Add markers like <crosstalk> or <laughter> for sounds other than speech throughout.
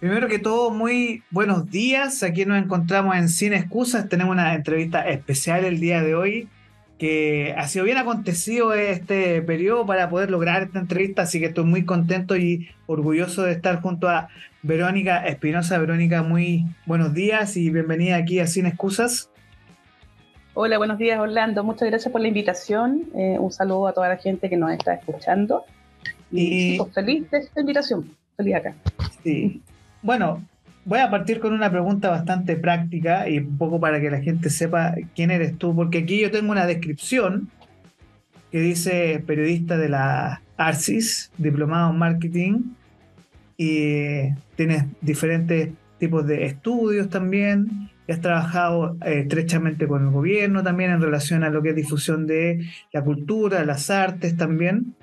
Primero que todo, muy buenos días. Aquí nos encontramos en Sin Excusas. Tenemos una entrevista especial el día de hoy que ha sido bien acontecido este periodo para poder lograr esta entrevista, así que estoy muy contento y orgulloso de estar junto a Verónica Espinosa. Verónica, muy buenos días y bienvenida aquí a Sin Excusas. Hola, buenos días Orlando, muchas gracias por la invitación, eh, un saludo a toda la gente que nos está escuchando y, pues, feliz de esta invitación, feliz acá. Sí, bueno, voy a partir con una pregunta bastante práctica y un poco para que la gente sepa quién eres tú, porque aquí yo tengo una descripción que dice periodista de la ARCIS, diplomado en marketing, y tienes diferentes tipos de estudios también, y has trabajado eh, estrechamente con el gobierno también en relación a lo que es difusión de la cultura, las artes también.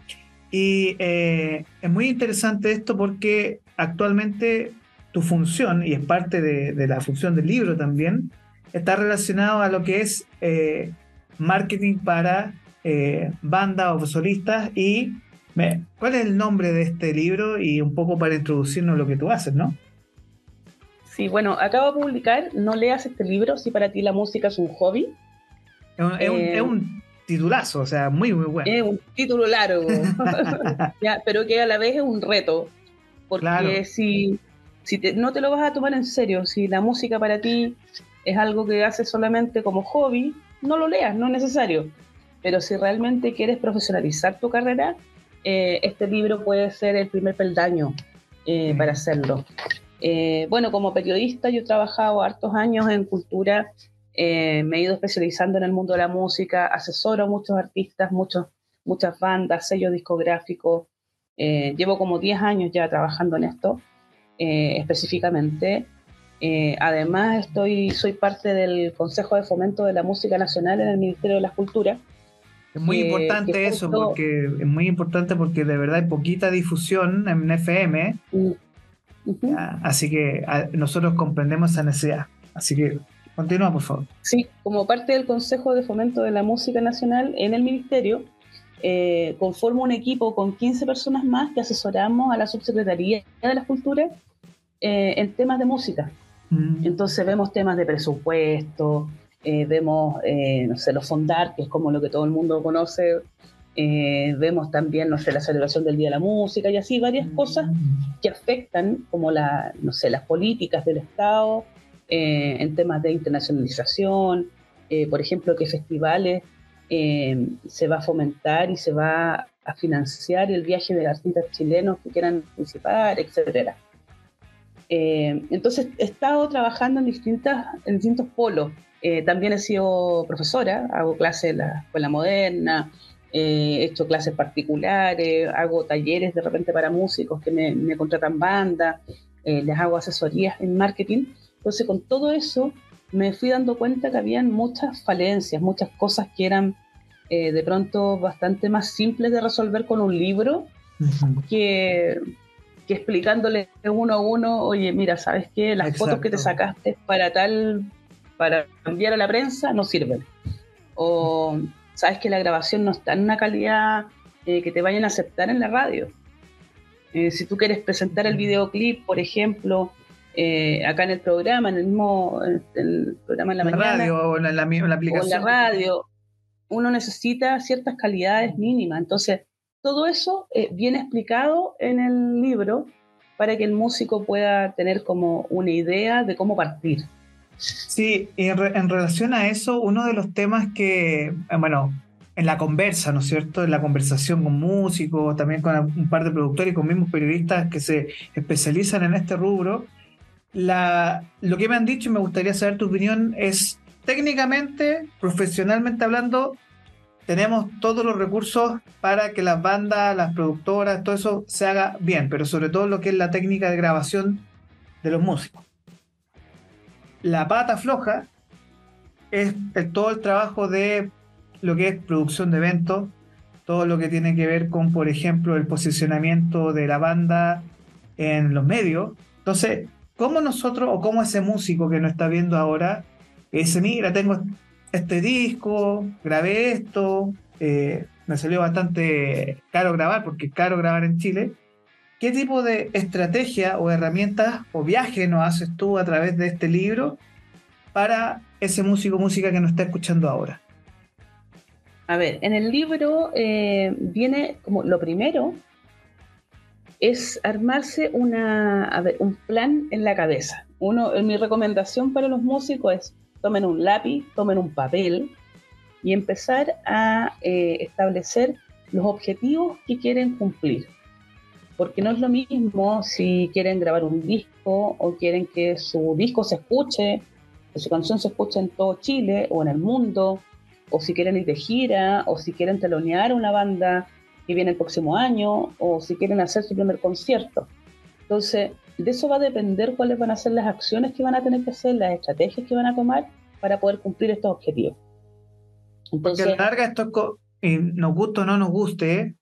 Y eh, es muy interesante esto porque actualmente tu función, y es parte de, la función del libro también, está relacionado a lo que es eh, marketing para eh, bandas o solistas. Y ¿cuál es el nombre de este libro? Y un poco para introducirnos lo que tú haces, ¿no? Sí, bueno, acabo de publicar No leas este libro si para ti la música es un hobby. Es un, eh, titulazo, o sea, muy, muy bueno. Es un título largo, <laughs> pero que a la vez es un reto. Porque si si no te lo vas a tomar en serio, si la música para ti es algo que haces solamente como hobby, no lo leas, no es necesario. Pero si realmente quieres profesionalizar tu carrera, eh, este libro puede ser el primer peldaño eh, para hacerlo. Eh, bueno, como periodista yo he trabajado hartos años en cultura, me he ido especializando en el mundo de la música, asesoro a muchos artistas, muchos, muchas bandas, sellos discográficos. llevo como 10 años ya trabajando en esto. Eh, específicamente. Eh, además, estoy, soy parte del Consejo de Fomento de la Música Nacional en el Ministerio de la Cultura. Es muy importante eso, porque es muy importante porque de verdad hay poquita difusión en FM. Mm, así que nosotros comprendemos esa necesidad. Así que continúa, por favor. Sí, como parte del Consejo de Fomento de la Música Nacional en el Ministerio, eh, conformo un equipo con 15 personas más que asesoramos a la Subsecretaría de la Cultura eh, en temas de música. Mm. Entonces vemos temas de presupuesto, eh, vemos, eh, no sé, los fondar, que es como lo que todo el mundo conoce, vemos también, no sé, la celebración del Día de la Música y así varias cosas mm. que afectan como la, no sé, las políticas del Estado en temas de internacionalización, por ejemplo, qué festivales se va a fomentar y se va a financiar el viaje de artistas chilenos que quieran participar, etcétera. Eh, entonces he estado trabajando en, distintas, en distintos polos. Eh, también he sido profesora, hago clases en la escuela moderna, eh, he hecho clases particulares, hago talleres de repente para músicos que me, contratan bandas, les hago asesorías en marketing. Entonces con todo eso me fui dando cuenta que habían muchas falencias, muchas cosas que eran de pronto bastante más simples de resolver con un libro que que explicándole uno a uno, oye, mira, ¿sabes qué? Las fotos que te sacaste para tal, para enviar a la prensa, no sirven. O sabes que la grabación no está en una calidad eh, que te vayan a aceptar en la radio. Eh, si tú quieres presentar el videoclip, por ejemplo, eh, acá en el programa, en el mismo el programa en la, mañana, radio, o en la, aplicación. O en la radio, uno necesita ciertas calidades mínimas. Entonces, todo eso eh, viene explicado en el libro para que el músico pueda tener como una idea de cómo partir. Sí, y en, relación a eso, uno de los temas que, eh, bueno, en la conversa, ¿no es cierto? En la conversación con músicos, también con un par de productores y con mismos periodistas que se especializan en este rubro, lo que me han dicho y me gustaría saber tu opinión es técnicamente, profesionalmente hablando, tenemos todos los recursos para que las bandas, las productoras, todo eso se haga bien, pero sobre todo lo que es la técnica de grabación de los músicos. La pata floja es todo el trabajo de lo que es producción de eventos, todo lo que tiene que ver con, por ejemplo, el posicionamiento de la banda en los medios. Entonces, ¿cómo nosotros o cómo ese músico que nos está viendo ahora, ese, mira, tengo este disco, grabé esto, eh, me salió bastante caro grabar, porque es caro grabar en Chile. ¿qué tipo de estrategia o herramientas o viaje nos haces tú a través de este libro para ese músico música que nos está escuchando ahora? A ver, en el libro eh, viene como lo primero es armarse una, un plan en la cabeza. Uno, mi recomendación para los músicos es tomen un lápiz, tomen un papel y empezar a eh, establecer los objetivos que quieren cumplir. Porque no es lo mismo si quieren grabar un disco o quieren que su disco se escuche, que su canción se escuche en todo Chile o en el mundo, o si quieren ir de gira, o si quieren telonear una banda que viene el próximo año, o si quieren hacer su primer concierto. Entonces, de eso va a depender cuáles van a ser las acciones que van a tener que hacer, las estrategias que van a tomar para poder cumplir estos objetivos. Entonces, Porque a la larga esto, nos guste o no nos guste,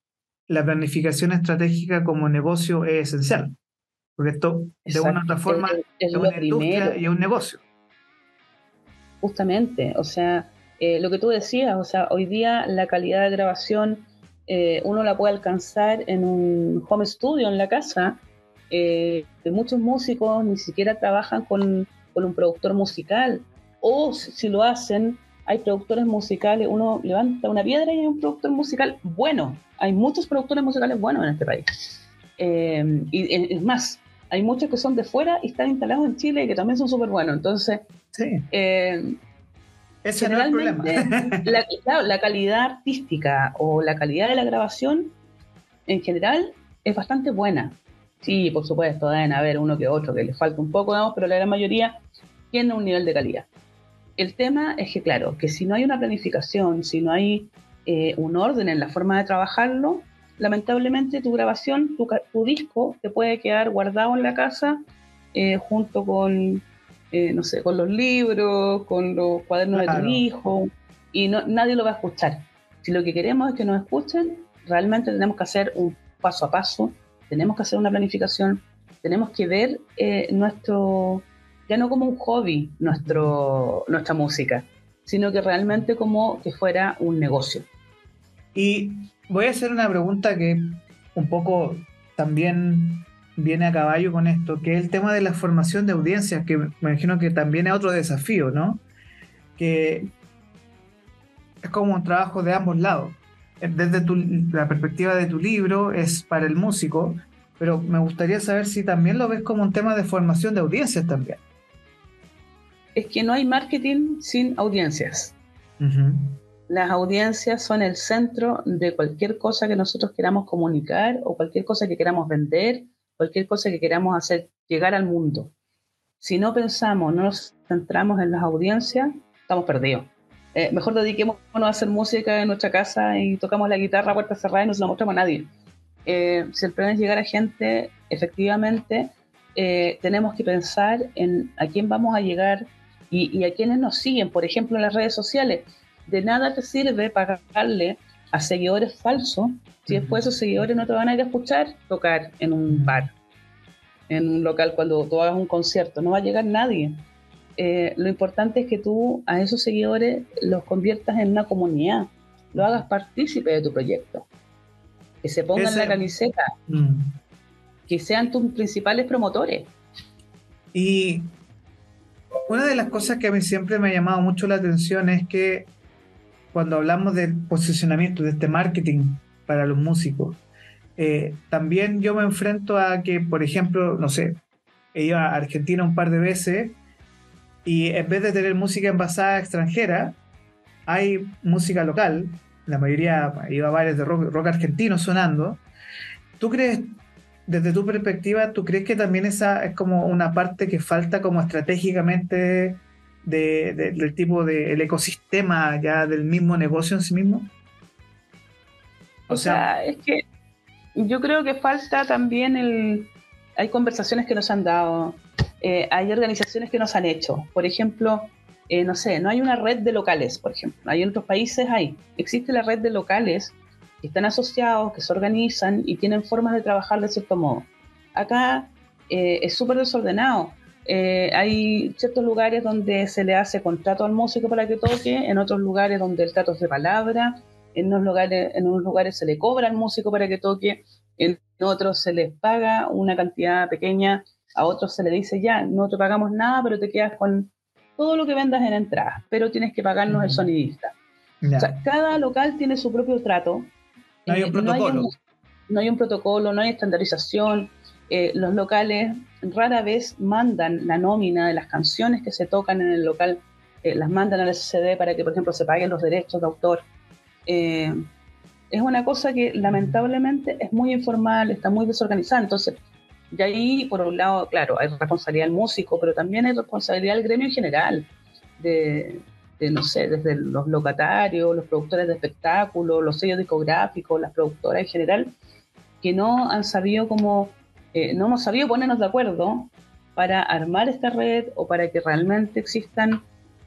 la planificación estratégica como negocio es esencial. Porque esto, de una u otra forma, es, una industria y un negocio. Justamente, o sea, eh, lo que tú decías, o sea, hoy día la calidad de grabación eh, uno la puede alcanzar en un home studio en la casa. Eh, muchos músicos ni siquiera trabajan con, con, un productor musical, o si lo hacen, hay productores musicales, uno levanta una piedra y hay un productor musical bueno. Hay muchos productores musicales buenos en este país. y es más, hay muchos que son de fuera y están instalados en Chile y que también son súper buenos. Entonces, sí. Ese no es el problema. la, la calidad artística o la calidad de la grabación en general es bastante buena. Sí, por supuesto, deben haber uno que otro que le falta un poco, pero la gran mayoría tiene un nivel de calidad. El tema es que, claro, que si no hay una planificación, si no hay eh, un orden en la forma de trabajarlo, lamentablemente tu grabación, tu, disco, te puede quedar guardado en la casa eh, junto con eh, no sé, con los libros, con los cuadernos de tu hijo, y no, nadie lo va a escuchar. Si lo que queremos es que nos escuchen, realmente tenemos que hacer un paso a paso, tenemos que hacer una planificación, tenemos que ver eh, nuestro, ya no como un hobby, nuestro, nuestra música, sino que realmente como que fuera un negocio. Y voy a hacer una pregunta que un poco también viene a caballo con esto, que es el tema de la formación de audiencias, que me imagino que también es otro desafío, ¿no? Que es como un trabajo de ambos lados. Desde la perspectiva de tu libro es para el músico, pero me gustaría saber si también lo ves como un tema de formación de audiencias también. Es que no hay marketing sin audiencias. Las audiencias son el centro de cualquier cosa que nosotros queramos comunicar o cualquier cosa que queramos vender cualquier cosa que queramos hacer llegar al mundo. Si no pensamos, no nos centramos en las audiencias, estamos perdidos. Eh, mejor dediquémonos a hacer música en nuestra casa y tocamos la guitarra a puerta cerrada y no se la mostramos a nadie. Eh, si el problema es llegar a gente, efectivamente, eh, tenemos que pensar en a quién vamos a llegar y, y, a quiénes nos siguen. Por ejemplo, en las redes sociales. De nada te sirve pagarle a seguidores falsos si después esos seguidores no te van a ir a escuchar tocar en un bar, en un local cuando tú hagas un concierto, no va a llegar nadie. Eh, lo importante es que tú a esos seguidores los conviertas en una comunidad, lo hagas partícipe de tu proyecto, que se pongan la camiseta, mm. que sean tus principales promotores. Y una de las cosas que a mí siempre me ha llamado mucho la atención es que cuando hablamos del posicionamiento, de este marketing para los músicos, eh, también yo me enfrento a que, por ejemplo, no sé, he ido a Argentina un par de veces y en vez de tener música envasada extranjera, hay música local, la mayoría iba a bares de rock, rock argentino sonando. ¿Tú crees, desde tu perspectiva, tú crees que también esa es como una parte que falta como estratégicamente del tipo del ecosistema ya del mismo negocio en sí mismo? O, sea, es que yo creo que falta también el... Hay conversaciones que nos han dado, eh, hay organizaciones que nos han hecho. Por ejemplo, eh, no sé, no hay una red de locales, por ejemplo. Hay en otros países, hay. Existe la red de locales que están asociados, que se organizan y tienen formas de trabajar de cierto modo. Acá eh, es súper desordenado. hay ciertos lugares donde se le hace contrato al músico para que toque, en otros lugares donde el trato es de palabra, en unos lugares, en unos lugares se le cobra al músico para que toque, en otros se les paga una cantidad pequeña, a otros se les dice ya, no te pagamos nada, pero te quedas con todo lo que vendas en entrada, pero tienes que pagarnos el sonidista. O sea, cada local tiene su propio trato. No hay un protocolo. No hay un, protocolo, no hay estandarización. Eh, los locales rara vez mandan la nómina de las canciones que se tocan en el local, eh, las mandan al SCD para que, por ejemplo, se paguen los derechos de autor. Eh, es una cosa que lamentablemente es muy informal, está muy desorganizada. Entonces, y ahí, por un lado, claro, hay responsabilidad del músico, pero también hay responsabilidad del gremio en general, de, no sé, desde los locatarios, los productores de espectáculos, los sellos discográficos, las productoras en general, que no han sabido cómo, eh, no hemos sabido ponernos de acuerdo para armar esta red o para que realmente existan,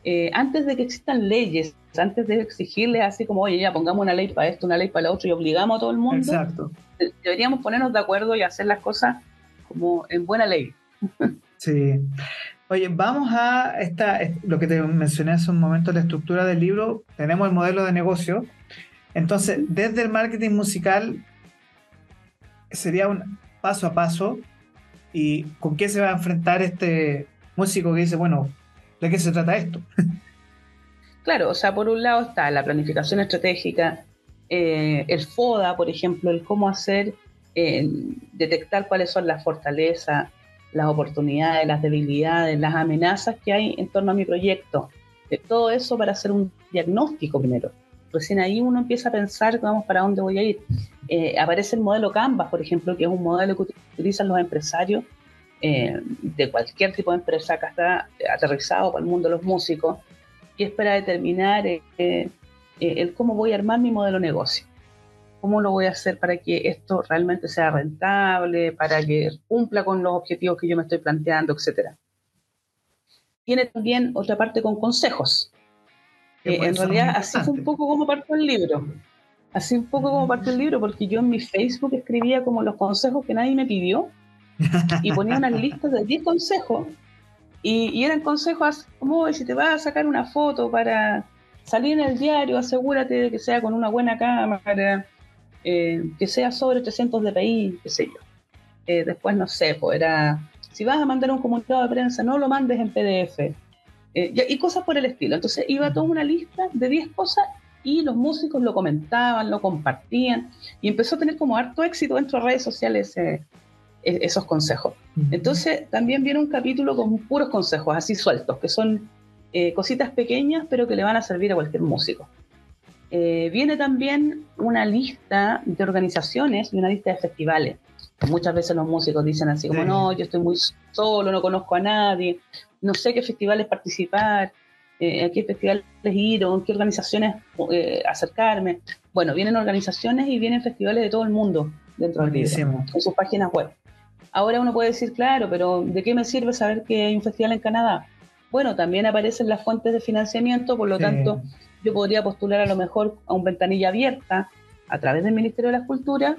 eh, antes de que existan leyes, antes de exigirles así como, oye, ya pongamos una ley para esto, una ley para la otra y obligamos a todo el mundo, Exacto. deberíamos ponernos de acuerdo y hacer las cosas como en buena ley. <laughs> Sí. Oye, vamos a esta, lo que te mencioné hace un momento, la estructura del libro. Tenemos el modelo de negocio. Entonces, desde el marketing musical, sería un paso a paso. ¿Y con qué se va a enfrentar este músico que dice, bueno, ¿de qué se trata esto? <laughs> Claro, o sea, por un lado está la planificación estratégica, eh, el FODA, por ejemplo, el cómo hacer detectar cuáles son las fortalezas, las oportunidades, las debilidades, las amenazas que hay en torno a mi proyecto. Todo eso para hacer un diagnóstico primero. Recién ahí uno empieza a pensar, vamos, ¿para dónde voy a ir? Eh, aparece el modelo Canvas, por ejemplo, que es un modelo que utilizan los empresarios eh, de cualquier tipo de empresa que está aterrizado para el mundo de los músicos, que es para determinar eh, el cómo voy a armar mi modelo negocio. ¿Cómo lo voy a hacer para que esto realmente sea rentable, para que cumpla con los objetivos que yo me estoy planteando, etcétera? Tiene también otra parte con consejos. en realidad, así fue un poco como partió el libro. Así un poco como partió el libro, porque yo en mi Facebook escribía como los consejos que nadie me pidió y ponía unas listas de 10 consejos y, eran consejos como si te vas a sacar una foto para salir en el diario, asegúrate de que sea con una buena cámara, eh, que sea sobre 300 dpi, qué sé yo. Eh, después, no sé, pues era, si vas a mandar un comunicado de prensa, no lo mandes en PDF. Eh, y cosas por el estilo. Entonces iba toda una lista de 10 cosas y los músicos lo comentaban, lo compartían y empezó a tener como harto éxito dentro de redes sociales e, esos consejos. Entonces también viene un capítulo con puros consejos así sueltos, que son cositas pequeñas pero que le van a servir a cualquier músico. Eh, viene también una lista de organizaciones y una lista de festivales. Muchas veces los músicos dicen así como, no, yo estoy muy solo, no conozco a nadie, no sé qué festivales participar, eh, a qué festivales ir o en qué organizaciones eh, acercarme. Bueno, vienen organizaciones y vienen festivales de todo el mundo dentro del libro, en sus páginas web. Ahora uno puede decir, claro, pero ¿de qué me sirve saber que hay un festival en Canadá? Bueno, también aparecen las fuentes de financiamiento, por lo tanto yo podría postular a lo mejor a un ventanilla abierta a través del Ministerio de la Cultura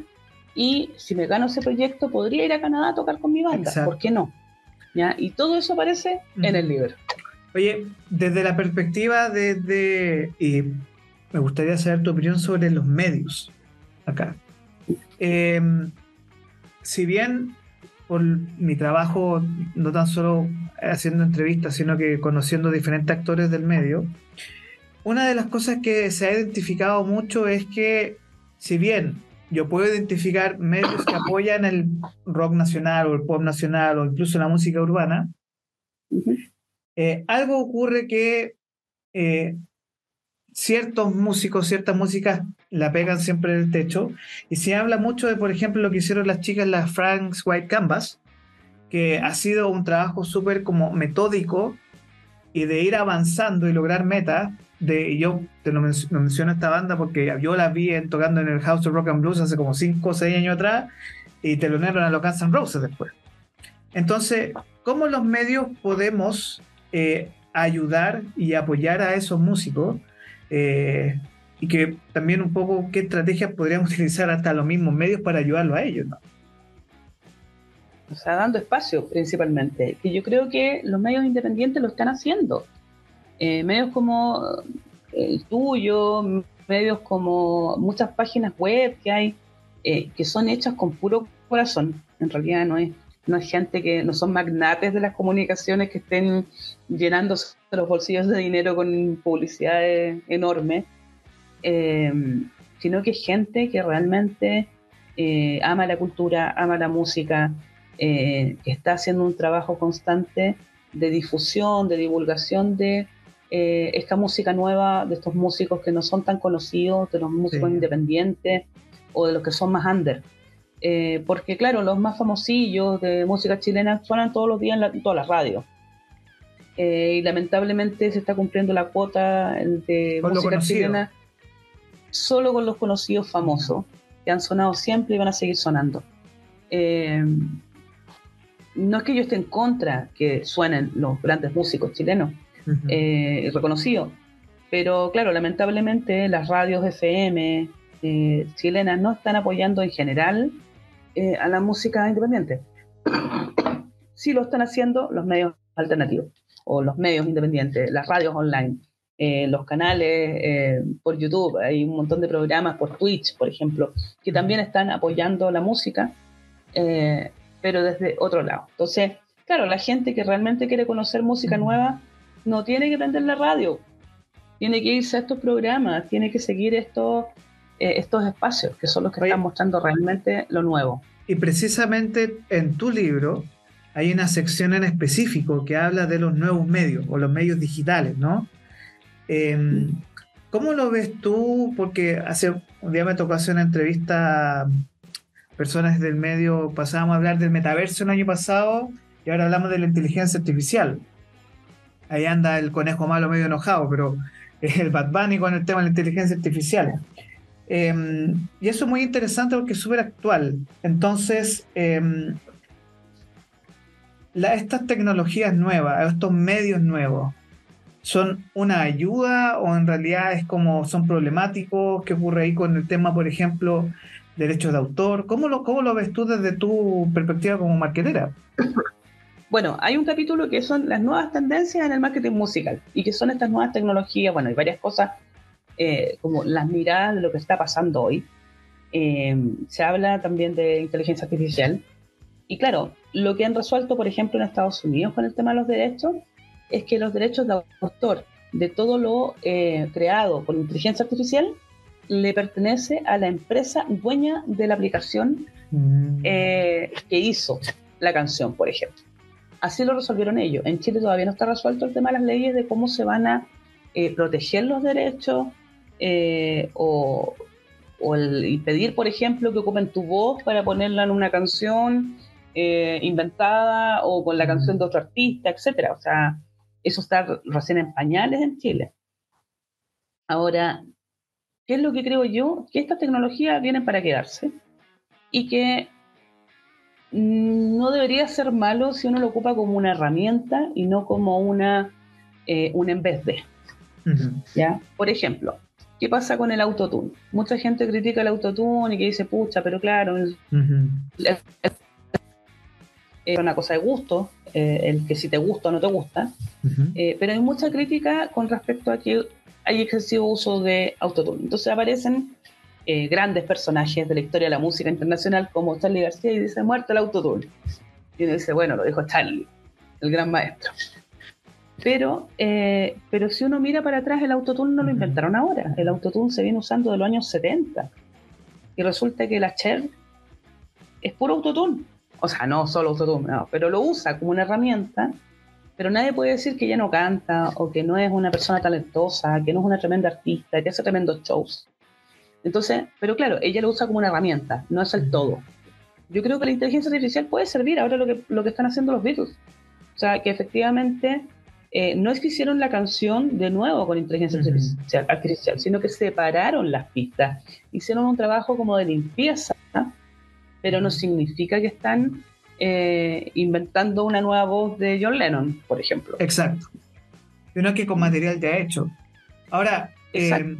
y si me gano ese proyecto podría ir a Canadá a tocar con mi banda, ¿por qué no? ¿Ya? Y todo eso aparece en el libro. Oye, desde la perspectiva de, y me gustaría saber tu opinión sobre los medios acá. Em, si bien por mi trabajo, no tan solo haciendo entrevistas, sino que conociendo diferentes actores del medio, una de las cosas que se ha identificado mucho es que si bien yo puedo identificar medios que apoyan el rock nacional o el pop nacional o incluso la música urbana, eh, algo ocurre que eh, ciertos músicos, ciertas músicas la pegan siempre en el techo y se habla mucho de, por ejemplo, lo que hicieron las chicas, las Frank's White Canvas, que ha sido un trabajo súper como metódico y de ir avanzando y lograr metas de, yo te lo menciono esta banda porque yo la vi tocando en el House of Rock and Blues hace como 5 o 6 años atrás y te lo telonearon a los Guns N' Roses después. Entonces, ¿cómo los medios podemos eh, ayudar y apoyar a esos músicos? Eh, y que también un poco qué estrategias podríamos <laughs> utilizar hasta los mismos medios para ayudarlo a ellos, ¿no? O sea, dando espacio principalmente. Y yo creo que los medios independientes lo están haciendo. Eh, medios como el tuyo, medios como muchas páginas web que hay, eh, que son hechas con puro corazón. En realidad no es, no es gente que no son magnates de las comunicaciones que estén llenándose los bolsillos de dinero con publicidades enormes, eh, sino que gente que realmente eh, ama la cultura, ama la música, que está haciendo un trabajo constante de difusión, de divulgación de esta música nueva, de estos músicos que no son tan conocidos, de los músicos independientes, o de los que son más under. Eh, porque claro, los más famosillos de música chilena suenan todos los días en, todas las radios. Eh, y lamentablemente se está cumpliendo la cuota de música chilena solo con los conocidos famosos, que han sonado siempre y van a seguir sonando. Eh, no es que yo esté en contra que suenen los grandes músicos chilenos reconocidos, pero claro, lamentablemente las radios FM, eh, chilenas no están apoyando en general a la música independiente. <coughs> Sí lo están haciendo los medios alternativos o los medios independientes, las radios online, eh, los canales por YouTube, hay un montón de programas por Twitch, por ejemplo, que también están apoyando la música, pero desde otro lado. Entonces, claro, la gente que realmente quiere conocer música nueva no tiene que prender la radio, tiene que irse a estos programas, tiene que seguir estos eh, estos espacios, que son los que están mostrando realmente lo nuevo. Y precisamente en tu libro hay una sección en específico que habla de los nuevos medios o los medios digitales, ¿no? Em, ¿Cómo lo ves tú? Porque hace un día me tocó hacer una entrevista a personas del medio, pasábamos a hablar del metaverso el año pasado y ahora hablamos de la inteligencia artificial. Ahí anda el conejo malo medio enojado, pero es el Bad Bunny con el tema de la inteligencia artificial. Em, y eso es muy interesante porque es súper actual. Entonces, em, estas tecnologías nuevas, estos medios nuevos, ¿son una ayuda o en realidad es como son problemáticos? ¿Qué ocurre ahí con el tema, por ejemplo, derechos de autor? ¿Cómo lo, cómo lo ves tú desde tu perspectiva como marketera? Bueno, hay un capítulo que son las nuevas tendencias en el marketing musical y que son estas nuevas tecnologías. Bueno, hay varias cosas eh, como las miradas de lo que está pasando hoy. Eh, se habla también de inteligencia artificial. Y claro, lo que han resuelto, por ejemplo, en Estados Unidos con el tema de los derechos, es que los derechos de autor de todo lo eh, creado por inteligencia artificial le pertenece a la empresa dueña de la aplicación mm. que hizo la canción, por ejemplo. Así lo resolvieron ellos. En Chile todavía no está resuelto el tema de las leyes de cómo se van a proteger los derechos, eh, o, el, pedir, por ejemplo, que ocupen tu voz para ponerla en una canción eh, inventada o con la canción de otro artista, etcétera. O sea, eso está recién en pañales en Chile. Ahora, ¿qué es lo que creo yo? Que estas tecnologías vienen para quedarse y que no debería ser malo si uno lo ocupa como una herramienta y no como una eh, un en vez de. ¿Ya? Por ejemplo, ¿Qué pasa con el autotune? Mucha gente critica el autotune y que dice, pucha, pero claro, es una cosa de gusto, eh, el que si te gusta o no te gusta, eh, pero hay mucha crítica con respecto a que hay excesivo uso de autotune. Entonces aparecen eh, grandes personajes de la historia de la música internacional como Charlie García y dice, muerto el autotune. Y uno dice, bueno, lo dijo Charlie, el gran maestro. Pero, eh, pero si uno mira para atrás, el autotune no lo inventaron ahora. El autotune se viene usando de los años 70. Y resulta que la Cher es puro autotune. O sea, no solo autotune, no, pero lo usa como una herramienta. Pero nadie puede decir que ella no canta o que no es una persona talentosa, que no es una tremenda artista, que hace tremendos shows. Entonces, pero claro, ella lo usa como una herramienta, no es el todo. Yo creo que la inteligencia artificial puede servir ahora lo que, lo que están haciendo los Beatles. O sea, que efectivamente eh, no es que hicieron la canción de nuevo con inteligencia artificial, sino que separaron las pistas, hicieron un trabajo como de limpieza, pero no significa que están eh, inventando una nueva voz de John Lennon, por ejemplo. Exacto. Sino que con material ya hecho. Ahora, eh,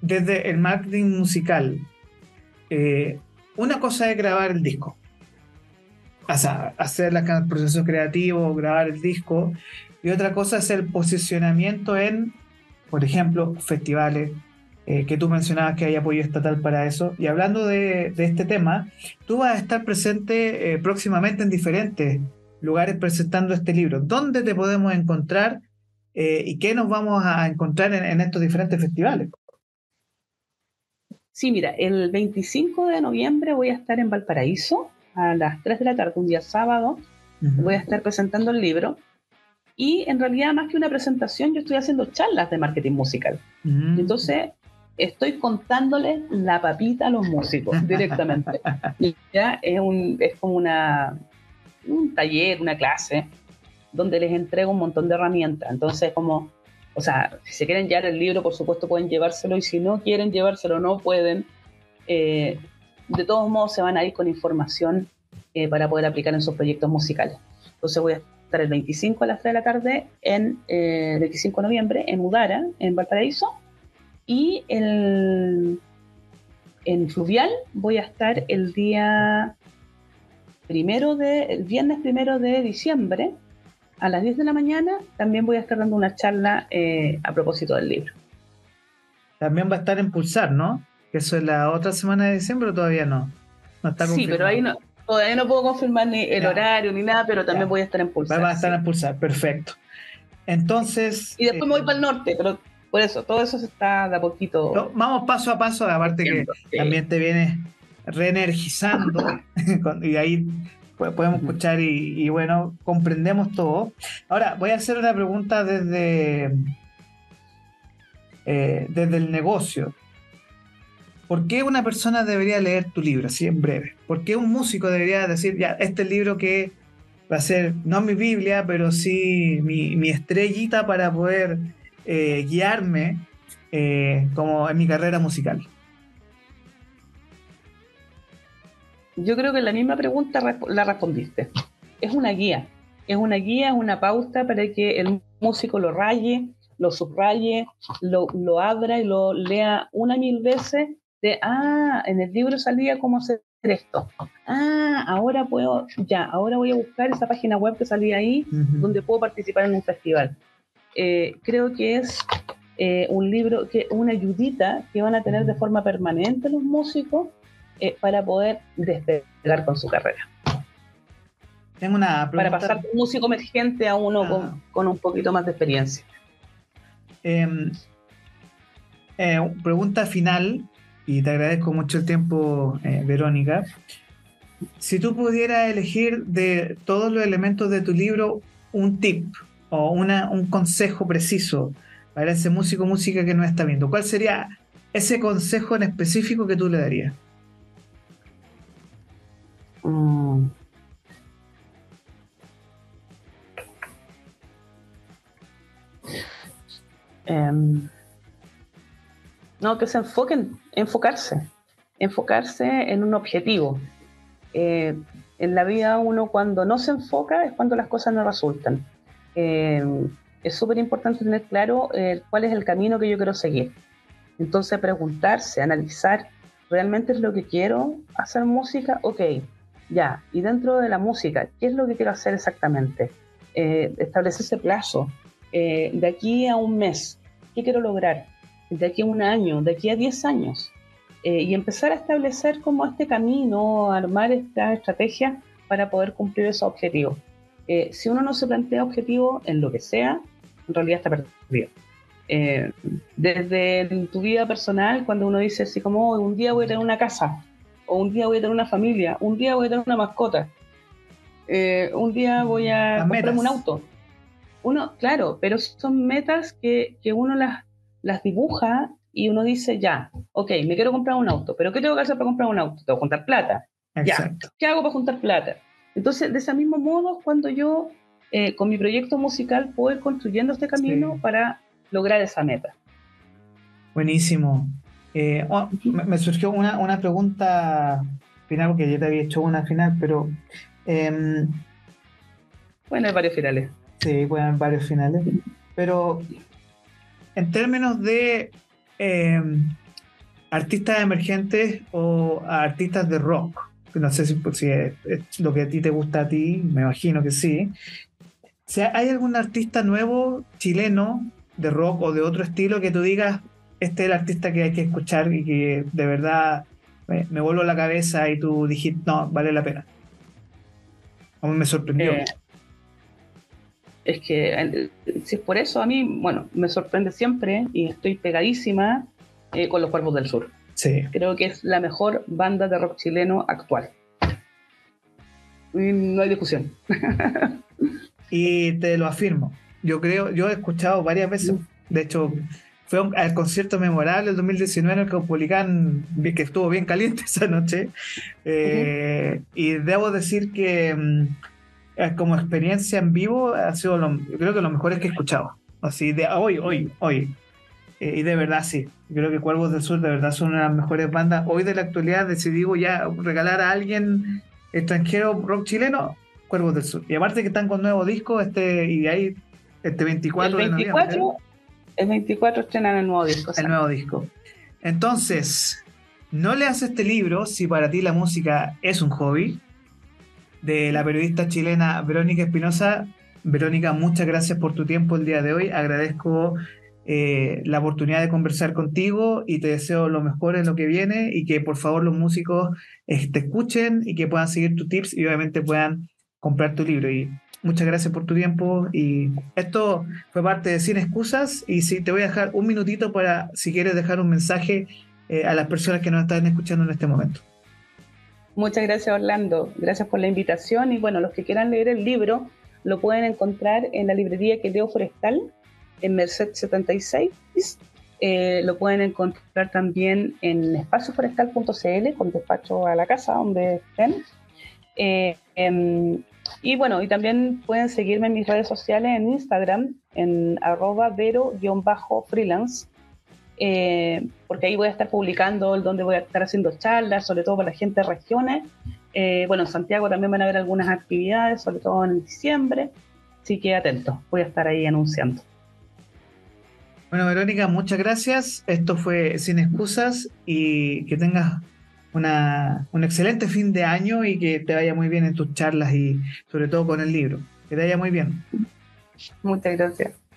desde el marketing musical, una cosa es grabar el disco hacer el proceso creativo, grabar el disco. Y otra cosa es el posicionamiento en, por ejemplo, festivales, eh, que tú mencionabas que hay apoyo estatal para eso. Y hablando de, este tema, tú vas a estar presente eh, próximamente en diferentes lugares presentando este libro. ¿Dónde te podemos encontrar eh, y qué nos vamos a encontrar en, estos diferentes festivales? Sí, mira, el 25 de noviembre voy a estar en Valparaíso a las 3 de la tarde, un día sábado. Voy a estar presentando el libro. Y en realidad, más que una presentación, yo estoy haciendo charlas de marketing musical. Mm. Entonces, estoy contándole la papita a los músicos <laughs> directamente. ya es, un, es como una, un taller, una clase, donde les entrego un montón de herramientas. Entonces, como, o sea, si se quieren llevar el libro, por supuesto pueden llevárselo, y si no quieren llevárselo, no pueden. Eh, de todos modos, se van a ir con información eh, para poder aplicar en sus proyectos musicales. Entonces, voy a estar el 25 a las 3 de la tarde, en eh, 25 de noviembre, en Udara, en Valparaíso y el, en Fluvial voy a estar el día primero de, el viernes primero de diciembre a las 10 de la mañana. También voy a estar dando una charla eh, a propósito del libro. También va a estar en Pulsar, ¿no? Que eso es la otra semana de diciembre o todavía no. No está Sí, pero ahí no, todavía no puedo confirmar ni el horario ni nada, pero también voy a estar en Pulsar. Va a estar en Pulsar, perfecto. Entonces. Y después me voy eh, para el norte, pero por eso, todo eso se está de a poquito. vamos paso a paso, aparte que también te viene reenergizando <laughs> y ahí podemos escuchar y, bueno, comprendemos todo. Ahora, voy a hacer una pregunta desde, eh, desde el negocio. ¿Por qué una persona debería leer tu libro, así en breve? ¿Por qué un músico debería decir, ya, este libro que va a ser, no mi Biblia, pero sí mi, mi estrellita para poder eh, guiarme eh, como en mi carrera musical? Yo creo que la misma pregunta la respondiste. Es una guía, es una guía, es una pauta para que el músico lo raye, lo subraye, lo, lo abra y lo lea una mil veces de, ah, en el libro salía cómo hacer esto. Ah, ahora puedo, ya, ahora voy a buscar esa página web que salía ahí, donde puedo participar en un festival. Eh, creo que es eh, un libro, que una ayudita que van a tener de forma permanente los músicos eh, para poder despegar con su carrera. Tengo una Para pasar de un músico emergente a uno ah. con, un poquito más de experiencia. Em, pregunta final, y te agradezco mucho el tiempo, Verónica. Si tú pudieras elegir de todos los elementos de tu libro un tip, o una, un consejo preciso para ese músico música que no está viendo? ¿Cuál sería ese consejo en específico que tú le darías? Mm. Em, no, que se enfoquen, enfocarse, enfocarse en un objetivo. Eh, en la vida uno cuando no se enfoca es cuando las cosas no resultan. Eh, es súper importante tener claro eh, cuál es el camino que yo quiero seguir. Entonces preguntarse, analizar, ¿realmente es lo que quiero hacer música? Ok, ya. Y dentro de la música, ¿qué es lo que quiero hacer exactamente? Eh, establecer ese plazo. de aquí a un mes, ¿qué quiero lograr? De aquí a un año, de aquí a 10 años. y empezar a establecer como este camino, armar esta estrategia para poder cumplir esos objetivos. Eh, si uno no se plantea objetivo en lo que sea, en realidad está perdido. Eh, desde tu vida personal, cuando uno dice así como, un día voy a tener una casa, o un día voy a tener una familia, un día voy a tener una mascota, eh, un día voy a comprarme un auto. Uno, claro, pero son metas que, uno las, las dibuja y uno dice, ya, ok, me quiero comprar un auto, pero ¿qué tengo que hacer para comprar un auto? Tengo que juntar plata. Ya, ¿qué hago para juntar plata? Entonces, de ese mismo modo, cuando yo eh, con mi proyecto musical puedo ir construyendo este camino para lograr esa meta. Buenísimo. Eh, oh, me, surgió una, una, pregunta final, porque ya te había hecho una final, pero... Eh, bueno, hay varios finales. Sí, pueden haber varios finales. Pero en términos de em, artistas emergentes o artistas de rock, no sé si, es, lo que a ti te gusta a ti, me imagino que sí. ¿Hay algún artista nuevo chileno de rock o de otro estilo que tú digas, este es el artista que hay que escuchar y que de verdad me, voló la cabeza y tú dijiste, no, vale la pena. A mí me sorprendió. Eh, es que si es por eso, a mí, bueno, me sorprende siempre y estoy pegadísima eh, con los Cuervos del Sur. Sí. Creo que es la mejor banda de rock chileno actual. no hay discusión. <laughs> y te lo afirmo. Yo creo, yo he escuchado varias veces, de hecho, fue un, al concierto memorable del 2019 en el Caupolicán, que estuvo bien caliente <laughs> esa noche. Eh, y debo decir que mm, como experiencia en vivo ha sido, lo, creo que lo mejor es que he escuchado. Así de hoy, hoy, hoy. Eh, y de verdad sí. Creo que Cuervos del Sur de verdad son una de las mejores bandas. Hoy de la actualidad decidí ya regalar a alguien extranjero rock chileno, Cuervos del Sur. Y aparte que están con nuevo disco, este, y ahí, este 24 el 24, de noviembre. El 24 estrenan el nuevo disco. El nuevo disco. Entonces, no leas este libro si para ti la música es un hobby, de la periodista chilena Verónica Espinosa. Verónica, muchas gracias por tu tiempo el día de hoy. Agradezco eh, la oportunidad de conversar contigo y te deseo lo mejor en lo que viene y que por favor los músicos eh, te escuchen y que puedan seguir tus tips y obviamente puedan comprar tu libro. Y muchas gracias por tu tiempo y esto fue parte de Sin Excusas y si te voy a dejar un minutito para si quieres dejar un mensaje eh, a las personas que nos están escuchando en este momento. Muchas gracias Orlando, gracias por la invitación y bueno, los que quieran leer el libro lo pueden encontrar en la librería Quedeo Forestal en Merced 76. Eh, lo pueden encontrar también en espacioforestal.cl con despacho a la casa donde estén. Eh, em, y bueno, y también pueden seguirme en mis redes sociales en Instagram en arroba vero-freelance eh, porque ahí voy a estar publicando donde voy a estar haciendo charlas, sobre todo para la gente de regiones. Bueno, en Santiago también van a haber algunas actividades, sobre todo en diciembre, así que atentos, voy a estar ahí anunciando. Bueno, Verónica, muchas gracias. Esto fue Sin Excusas y que tengas una, un excelente fin de año y que te vaya muy bien en tus charlas y sobre todo con el libro. Que te vaya muy bien. Muchas gracias.